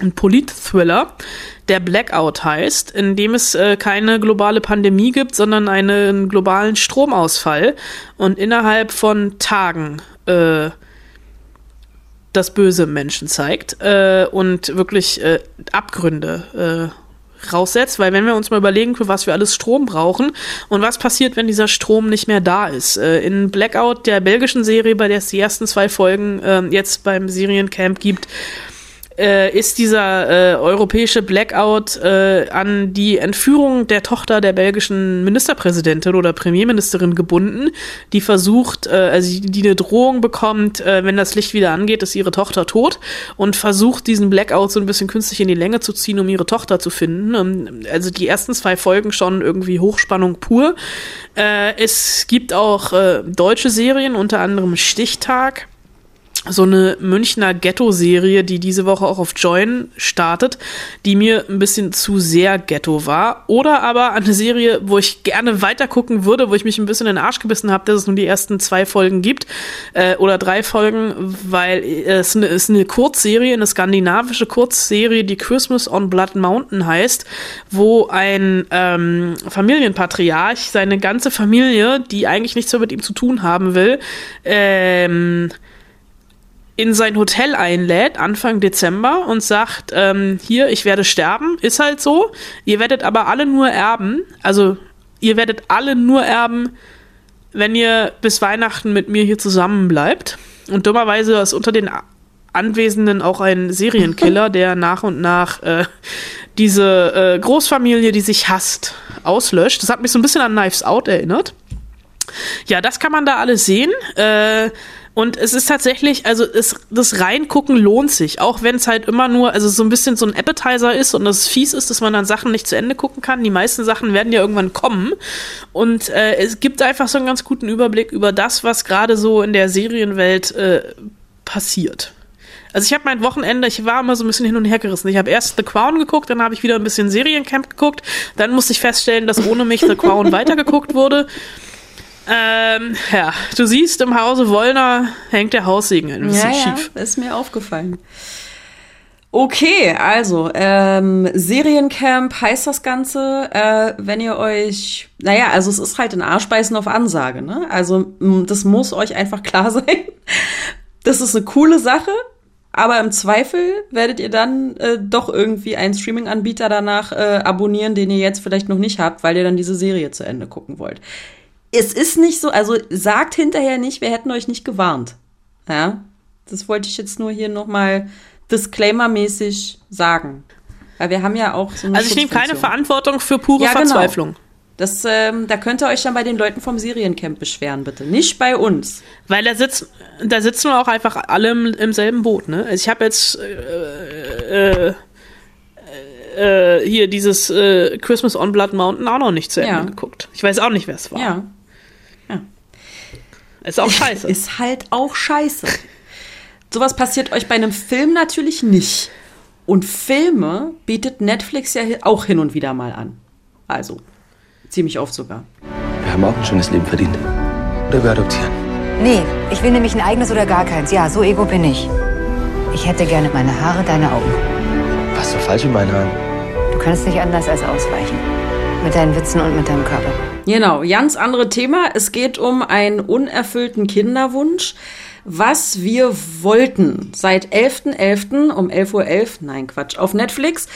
ein Polit-Thriller, der Blackout heißt, in dem es äh, keine globale Pandemie gibt, sondern einen globalen Stromausfall und innerhalb von Tagen äh, das Böse Menschen zeigt äh, und wirklich äh, Abgründe äh, raussetzt, weil wenn wir uns mal überlegen, für was wir alles Strom brauchen und was passiert, wenn dieser Strom nicht mehr da ist. Äh, in Blackout, der belgischen Serie, bei der es die ersten zwei Folgen äh, jetzt beim Seriencamp gibt, äh, ist dieser äh, europäische Blackout äh, an die Entführung der Tochter der belgischen Ministerpräsidentin oder Premierministerin gebunden, die versucht, äh, also die, eine Drohung bekommt, äh, wenn das Licht wieder angeht, ist ihre Tochter tot und versucht diesen Blackout so ein bisschen künstlich in die Länge zu ziehen, um ihre Tochter zu finden. Also die ersten zwei Folgen schon irgendwie Hochspannung pur. Äh, es gibt auch äh, deutsche Serien, unter anderem Stichtag so eine Münchner Ghetto-Serie, die diese Woche auch auf Join startet, die mir ein bisschen zu sehr Ghetto war. Oder aber eine Serie, wo ich gerne weitergucken würde, wo ich mich ein bisschen in den Arsch gebissen habe, dass es nur die ersten zwei Folgen gibt äh, oder drei Folgen, weil es eine, ist eine Kurzserie, eine skandinavische Kurzserie, die Christmas on Blood Mountain heißt, wo ein ähm, Familienpatriarch seine ganze Familie, die eigentlich nichts mehr mit ihm zu tun haben will, ähm, in sein Hotel einlädt, Anfang Dezember, und sagt, ähm, hier, ich werde sterben, ist halt so. Ihr werdet aber alle nur erben, also ihr werdet alle nur erben, wenn ihr bis Weihnachten mit mir hier zusammen bleibt. Und dummerweise ist unter den Anwesenden auch ein Serienkiller, der nach und nach äh, diese äh, Großfamilie, die sich hasst, auslöscht. Das hat mich so ein bisschen an Knives Out erinnert. Ja, das kann man da alles sehen. Äh, und es ist tatsächlich, also es, das Reingucken lohnt sich, auch wenn es halt immer nur, also so ein bisschen so ein Appetizer ist und es fies ist, dass man dann Sachen nicht zu Ende gucken kann. Die meisten Sachen werden ja irgendwann kommen. Und äh, es gibt einfach so einen ganz guten Überblick über das, was gerade so in der Serienwelt äh, passiert. Also ich habe mein Wochenende, ich war immer so ein bisschen hin und her gerissen. Ich habe erst The Crown geguckt, dann habe ich wieder ein bisschen Seriencamp geguckt, dann musste ich feststellen, dass ohne mich The Crown weitergeguckt wurde. Ähm, ja, du siehst, im Hause Wollner hängt der Haussegen ein bisschen ja, schief. Ja, ist mir aufgefallen. Okay, also ähm, Seriencamp heißt das Ganze, äh, wenn ihr euch, naja, also es ist halt ein Arschbeißen auf Ansage, ne? Also das muss euch einfach klar sein. Das ist eine coole Sache, aber im Zweifel werdet ihr dann äh, doch irgendwie einen Streaming-Anbieter danach äh, abonnieren, den ihr jetzt vielleicht noch nicht habt, weil ihr dann diese Serie zu Ende gucken wollt es ist nicht so, also sagt hinterher nicht, wir hätten euch nicht gewarnt. Ja, das wollte ich jetzt nur hier nochmal disclaimer-mäßig sagen. Weil wir haben ja auch so Also ich nehme keine Verantwortung für pure ja, genau. Verzweiflung. Das, ähm, da könnt ihr euch dann bei den Leuten vom Seriencamp beschweren, bitte. Nicht bei uns. Weil da sitzen, da sitzen wir auch einfach alle im, im selben Boot, ne? Also ich habe jetzt äh, äh, äh, hier dieses äh, Christmas on Blood Mountain auch noch nicht zu Ende ja. geguckt. Ich weiß auch nicht, wer es war. Ja. Ist auch scheiße. Ist halt auch scheiße. Sowas passiert euch bei einem Film natürlich nicht. Und Filme bietet Netflix ja auch hin und wieder mal an. Also, ziemlich oft sogar. Wir haben auch ein schönes Leben verdient. Oder wir adoptieren. Nee, ich will nämlich ein eigenes oder gar keins. Ja, so ego bin ich. Ich hätte gerne meine Haare, deine Augen. Was ist so falsch mit meinen Haaren? Du kannst nicht anders als ausweichen. Mit deinen Witzen und mit deinem Körper. Genau, ganz andere Thema. Es geht um einen unerfüllten Kinderwunsch. Was wir wollten seit 11.11. .11. um 11.11 Uhr, .11, nein Quatsch, auf Netflix.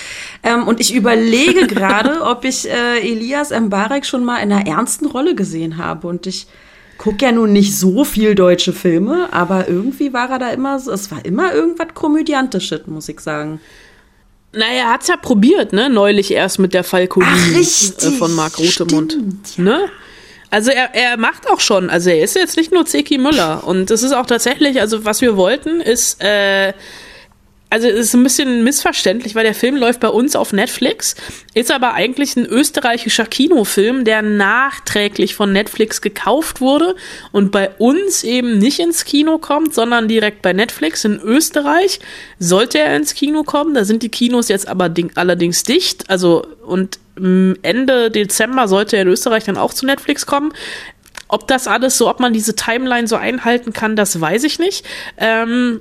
Ähm, und ich überlege gerade, ob ich äh, Elias Mbarek schon mal in einer ernsten Rolle gesehen habe. Und ich gucke ja nun nicht so viel deutsche Filme, aber irgendwie war er da immer, es war immer irgendwas Komödiantisches, muss ich sagen. Naja, er hat's ja probiert, ne? Neulich erst mit der Falkolini äh, von Marc Rotemund. Stimmt, ja. Ne? Also er, er macht auch schon, also er ist jetzt nicht nur Zeki Müller. Und das ist auch tatsächlich, also was wir wollten, ist äh, also es ist ein bisschen missverständlich, weil der Film läuft bei uns auf Netflix, ist aber eigentlich ein österreichischer Kinofilm, der nachträglich von Netflix gekauft wurde und bei uns eben nicht ins Kino kommt, sondern direkt bei Netflix. In Österreich sollte er ins Kino kommen, da sind die Kinos jetzt aber allerdings dicht, also und Ende Dezember sollte er in Österreich dann auch zu Netflix kommen. Ob das alles so, ob man diese Timeline so einhalten kann, das weiß ich nicht. Ähm,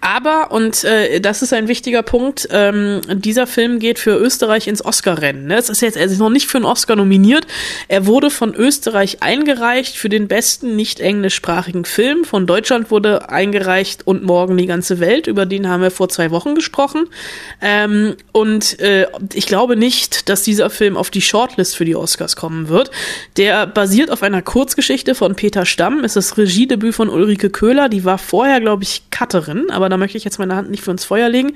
aber, und äh, das ist ein wichtiger Punkt, ähm, dieser Film geht für Österreich ins Oscar-Rennen. Ne? Es ist jetzt, er ist noch nicht für einen Oscar nominiert. Er wurde von Österreich eingereicht für den besten nicht englischsprachigen Film. Von Deutschland wurde eingereicht und morgen die ganze Welt. Über den haben wir vor zwei Wochen gesprochen. Ähm, und äh, ich glaube nicht, dass dieser Film auf die Shortlist für die Oscars kommen wird. Der basiert auf einer Kurzgeschichte von Peter Stamm. Es ist das Regiedebüt von Ulrike Köhler. Die war vorher, glaube ich, Cutterin aber da möchte ich jetzt meine Hand nicht für ins Feuer legen.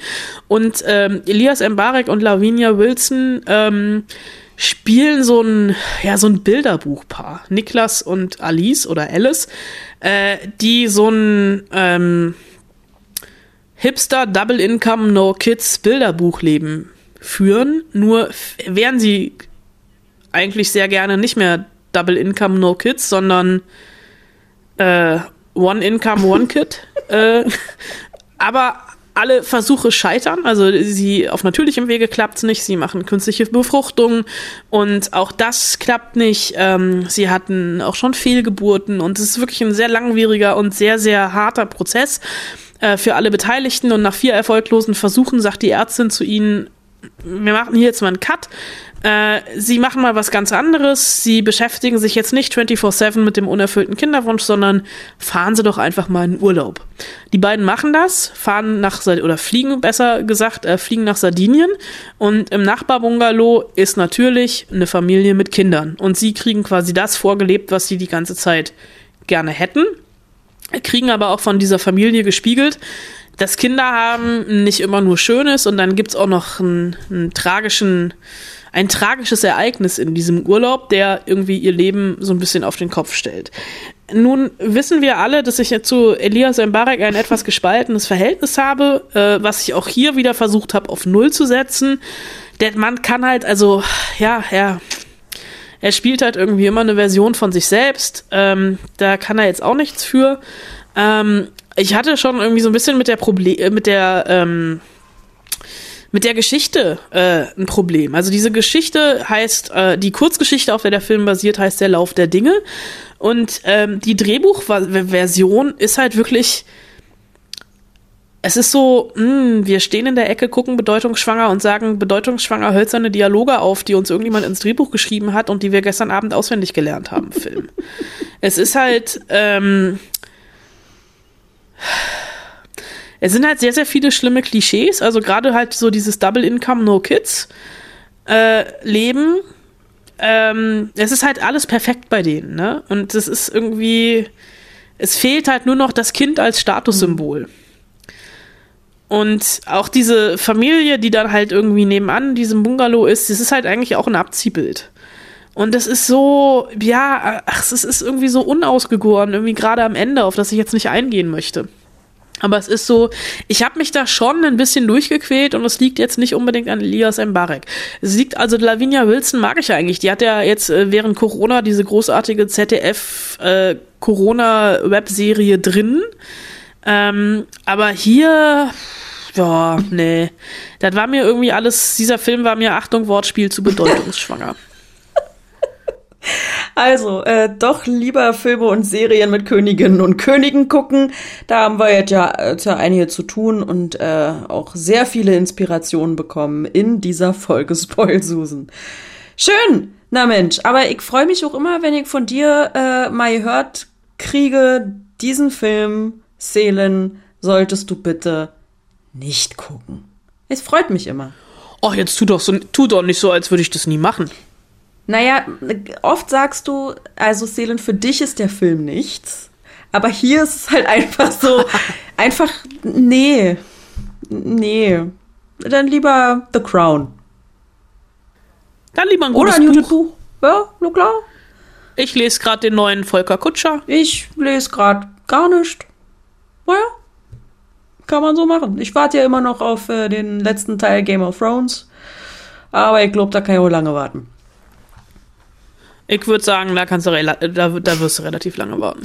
Und ähm, Elias Mbarek und Lavinia Wilson ähm, spielen so ein, ja, so ein Bilderbuchpaar. Niklas und Alice oder Alice, äh, die so ein ähm, Hipster Double Income No Kids Bilderbuchleben führen. Nur wären sie eigentlich sehr gerne nicht mehr Double Income No Kids, sondern äh, One Income One Kid. Äh, aber alle Versuche scheitern. Also sie auf natürlichem Wege klappt es nicht. Sie machen künstliche Befruchtung und auch das klappt nicht. Ähm, sie hatten auch schon Fehlgeburten und es ist wirklich ein sehr langwieriger und sehr, sehr harter Prozess äh, für alle Beteiligten. Und nach vier erfolglosen Versuchen sagt die Ärztin zu ihnen, wir machen hier jetzt mal einen Cut. Äh, sie machen mal was ganz anderes. Sie beschäftigen sich jetzt nicht 24-7 mit dem unerfüllten Kinderwunsch, sondern fahren Sie doch einfach mal in Urlaub. Die beiden machen das, fahren nach, oder fliegen besser gesagt, äh, fliegen nach Sardinien. Und im Nachbarbungalow ist natürlich eine Familie mit Kindern. Und sie kriegen quasi das vorgelebt, was sie die ganze Zeit gerne hätten. Kriegen aber auch von dieser Familie gespiegelt, dass Kinder haben nicht immer nur Schönes und dann gibt's auch noch einen, einen tragischen ein tragisches Ereignis in diesem Urlaub, der irgendwie ihr Leben so ein bisschen auf den Kopf stellt. Nun wissen wir alle, dass ich zu Elias Mbarek ein etwas gespaltenes Verhältnis habe, äh, was ich auch hier wieder versucht habe, auf Null zu setzen. Der Mann kann halt, also, ja, er, er spielt halt irgendwie immer eine Version von sich selbst. Ähm, da kann er jetzt auch nichts für. Ähm, ich hatte schon irgendwie so ein bisschen mit der Problem, mit der, ähm, mit der Geschichte äh, ein Problem. Also diese Geschichte heißt, äh, die Kurzgeschichte, auf der der Film basiert, heißt Der Lauf der Dinge. Und ähm, die Drehbuchversion ist halt wirklich. Es ist so, mh, hm, wir stehen in der Ecke, gucken bedeutungsschwanger und sagen bedeutungsschwanger hölzerne Dialoge auf, die uns irgendjemand ins Drehbuch geschrieben hat und die wir gestern Abend auswendig gelernt haben, Film. es ist halt, ähm, es sind halt sehr, sehr viele schlimme Klischees. Also gerade halt so dieses Double Income, No Kids äh, Leben. Ähm, es ist halt alles perfekt bei denen, ne? Und es ist irgendwie, es fehlt halt nur noch das Kind als Statussymbol. Mhm. Und auch diese Familie, die dann halt irgendwie nebenan in diesem Bungalow ist, das ist halt eigentlich auch ein Abziehbild. Und das ist so, ja, ach, es ist irgendwie so unausgegoren, irgendwie gerade am Ende, auf das ich jetzt nicht eingehen möchte. Aber es ist so, ich habe mich da schon ein bisschen durchgequält und es liegt jetzt nicht unbedingt an Elias Mbarek. Es liegt also Lavinia Wilson mag ich ja eigentlich. Die hat ja jetzt äh, während Corona diese großartige ZDF äh, Corona Webserie drin. Ähm, aber hier ja, nee. Das war mir irgendwie alles, dieser Film war mir, Achtung, Wortspiel zu bedeutungsschwanger. Also, äh, doch lieber Filme und Serien mit Königinnen und Königen gucken. Da haben wir jetzt ja, äh, ja einige zu tun und äh, auch sehr viele Inspirationen bekommen in dieser Folge Spoil Susan. Schön! Na Mensch, aber ich freue mich auch immer, wenn ich von dir äh, mal gehört kriege, diesen Film, Seelen, solltest du bitte nicht gucken. Es freut mich immer. Ach, jetzt tu doch, so, tu doch nicht so, als würde ich das nie machen. Naja, oft sagst du, also Seelen, für dich ist der Film nichts. Aber hier ist es halt einfach so, einfach, nee, nee. Dann lieber The Crown. Dann lieber ein gutes Oder ein Buch. Buch. Ja, nur klar. Ich lese gerade den neuen Volker Kutscher. Ich lese gerade gar nicht. Naja, kann man so machen. Ich warte ja immer noch auf äh, den letzten Teil Game of Thrones. Aber ich glaube, da kann ich auch lange warten. Ich würde sagen, da kannst du da, da wirst du relativ lange warten.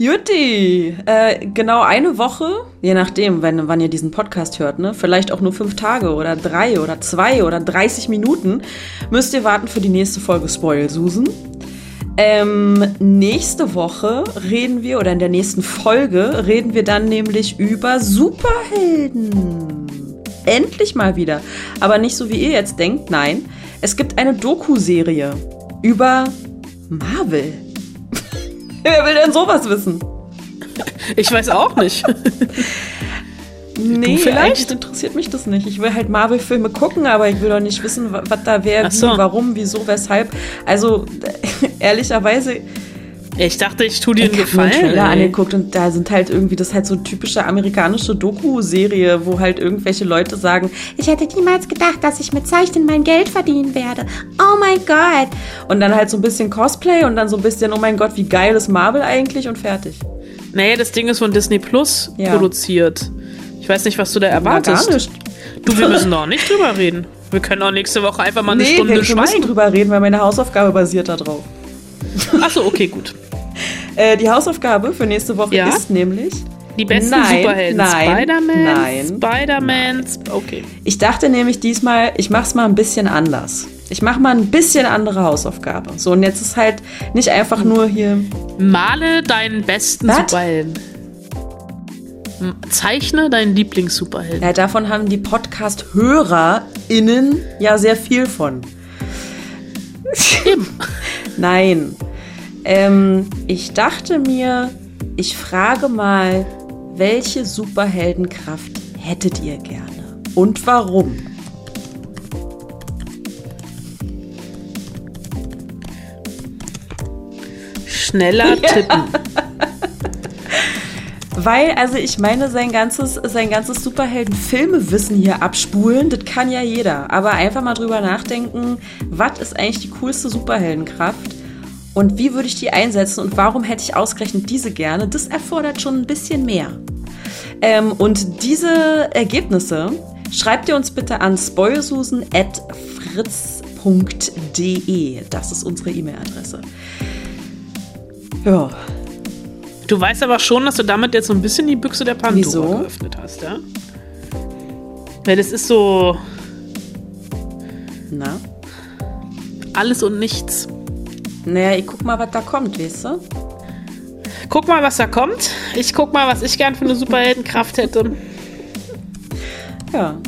Jutti, äh, genau eine Woche, je nachdem, wenn, wann ihr diesen Podcast hört, ne? Vielleicht auch nur fünf Tage oder drei oder zwei oder 30 Minuten, müsst ihr warten für die nächste Folge Spoil Susan. Ähm, nächste Woche reden wir, oder in der nächsten Folge reden wir dann nämlich über Superhelden. Endlich mal wieder. Aber nicht so, wie ihr jetzt denkt, nein. Es gibt eine Doku-Serie über Marvel. Wer will denn sowas wissen? Ich weiß auch nicht. nee, vielleicht interessiert mich das nicht. Ich will halt Marvel-Filme gucken, aber ich will doch nicht wissen, was da wäre, so. wie, warum, wieso, weshalb. Also, ehrlicherweise ich dachte, ich tue dir einen Gefallen. Ich habe Trailer angeguckt und da sind halt irgendwie, das ist halt so typische amerikanische Doku-Serie, wo halt irgendwelche Leute sagen, ich hätte niemals gedacht, dass ich mit Zeichnen mein Geld verdienen werde. Oh mein Gott. Und dann halt so ein bisschen Cosplay und dann so ein bisschen, oh mein Gott, wie geil ist Marvel eigentlich und fertig. Nee, das Ding ist von Disney Plus ja. produziert. Ich weiß nicht, was du da erwartest. Gar nicht. Du, wir müssen doch nicht drüber reden. Wir können auch nächste Woche einfach mal eine nee, Stunde wir, schweigen. Wir müssen drüber reden, weil meine Hausaufgabe basiert da drauf. Achso, okay, gut. Äh, die Hausaufgabe für nächste Woche ja? ist nämlich Die besten Nein, Superhelden. nein, Spider-Man. Spider-Man. Sp- Okay. Ich dachte nämlich diesmal, ich mach's mal ein bisschen anders. Ich mache mal ein bisschen andere Hausaufgabe. So, und jetzt ist halt nicht einfach nur hier. Male deinen besten Was? Superhelden. Zeichne deinen Lieblings-Superhelden. Ja, davon haben die Podcast-HörerInnen ja sehr viel von. Eben. Nein. Ähm, ich dachte mir, ich frage mal, welche Superheldenkraft hättet ihr gerne? Und warum? Schneller tippen. Weil, also ich meine, sein ganzes, sein ganzes Superhelden-Filmewissen hier abspulen, das kann ja jeder. Aber einfach mal drüber nachdenken, was ist eigentlich die coolste Superheldenkraft? Und wie würde ich die einsetzen und warum hätte ich ausgerechnet diese gerne? Das erfordert schon ein bisschen mehr. Ähm, und diese Ergebnisse schreibt ihr uns bitte an spoilsusen.fritz.de. Das ist unsere E-Mail-Adresse. Ja, Du weißt aber schon, dass du damit jetzt so ein bisschen die Büchse der Pandora Wieso? geöffnet hast, ja? Weil das ist so na? alles und nichts. Naja, ich guck mal, was da kommt, weißt du? Guck mal, was da kommt. Ich guck mal, was ich gern für eine Superheldenkraft hätte. Ja.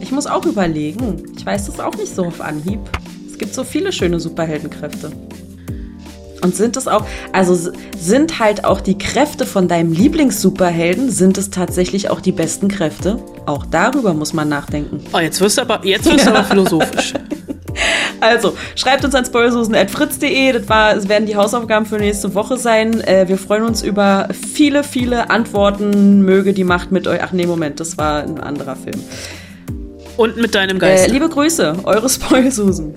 Ich muss auch überlegen. Ich weiß das auch nicht so auf Anhieb. Es gibt so viele schöne Superheldenkräfte. Und sind es auch, also sind halt auch die Kräfte von deinem Lieblings-Superhelden, sind es tatsächlich auch die besten Kräfte? Auch darüber muss man nachdenken. Oh, jetzt wirst du aber, jetzt wirst du aber philosophisch. Also, schreibt uns an spoilsusen.fritz.de. Das, war, das werden die Hausaufgaben für nächste Woche sein. Äh, wir freuen uns über viele, viele Antworten. Möge die Macht mit euch. Ach nee, Moment, das war ein anderer Film. Und mit deinem Äh, Geist. liebe Grüße, eure Spoilsusen.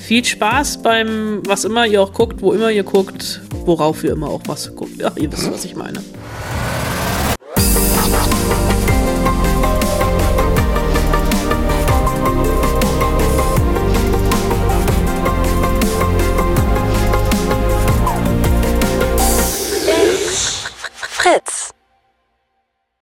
Viel Spaß beim, was immer ihr auch guckt, wo immer ihr guckt, worauf ihr immer auch was guckt. Ja, ihr wisst, was ich meine.